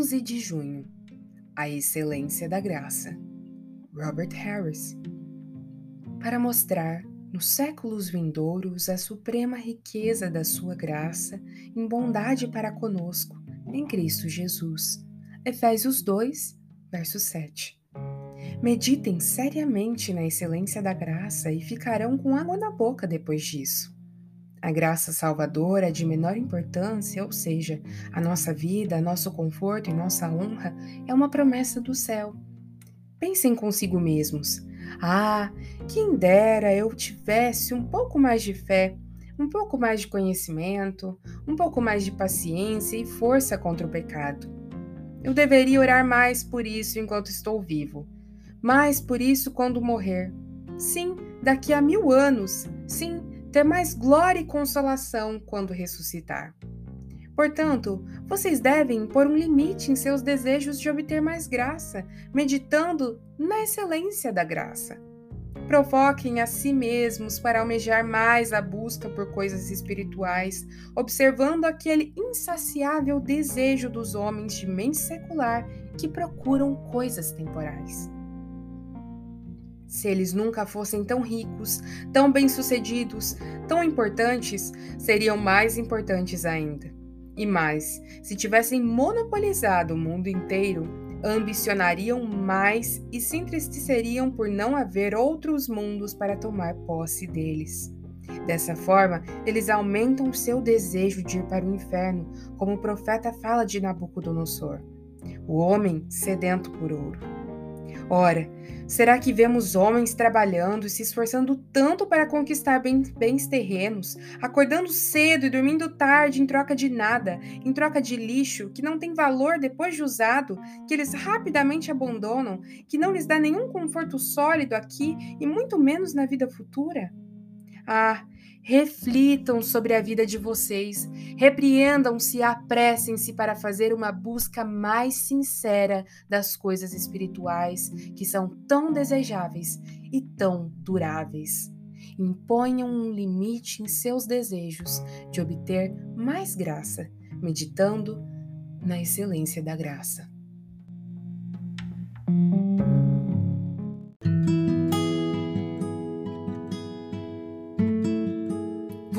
11 de junho A Excelência da Graça. Robert Harris. Para mostrar nos séculos vindouros a suprema riqueza da sua graça em bondade para conosco em Cristo Jesus. Efésios 2, verso 7. Meditem seriamente na excelência da graça e ficarão com água na boca depois disso. A graça salvadora é de menor importância, ou seja, a nossa vida, nosso conforto e nossa honra, é uma promessa do céu. Pensem consigo mesmos. Ah, quem dera eu tivesse um pouco mais de fé, um pouco mais de conhecimento, um pouco mais de paciência e força contra o pecado. Eu deveria orar mais por isso enquanto estou vivo, mais por isso quando morrer. Sim, daqui a mil anos. Sim, ter mais glória e consolação quando ressuscitar. Portanto, vocês devem pôr um limite em seus desejos de obter mais graça, meditando na excelência da graça. Provoquem a si mesmos para almejar mais a busca por coisas espirituais, observando aquele insaciável desejo dos homens de mente secular que procuram coisas temporais. Se eles nunca fossem tão ricos, tão bem-sucedidos, tão importantes, seriam mais importantes ainda. E mais, se tivessem monopolizado o mundo inteiro, ambicionariam mais e se entristeceriam por não haver outros mundos para tomar posse deles. Dessa forma, eles aumentam seu desejo de ir para o inferno, como o profeta fala de Nabucodonosor, o homem sedento por ouro. Ora, será que vemos homens trabalhando e se esforçando tanto para conquistar bens terrenos, acordando cedo e dormindo tarde em troca de nada, em troca de lixo que não tem valor depois de usado, que eles rapidamente abandonam, que não lhes dá nenhum conforto sólido aqui e muito menos na vida futura? Ah, Reflitam sobre a vida de vocês, repreendam-se e apressem-se para fazer uma busca mais sincera das coisas espirituais que são tão desejáveis e tão duráveis. Imponham um limite em seus desejos de obter mais graça, meditando na excelência da graça.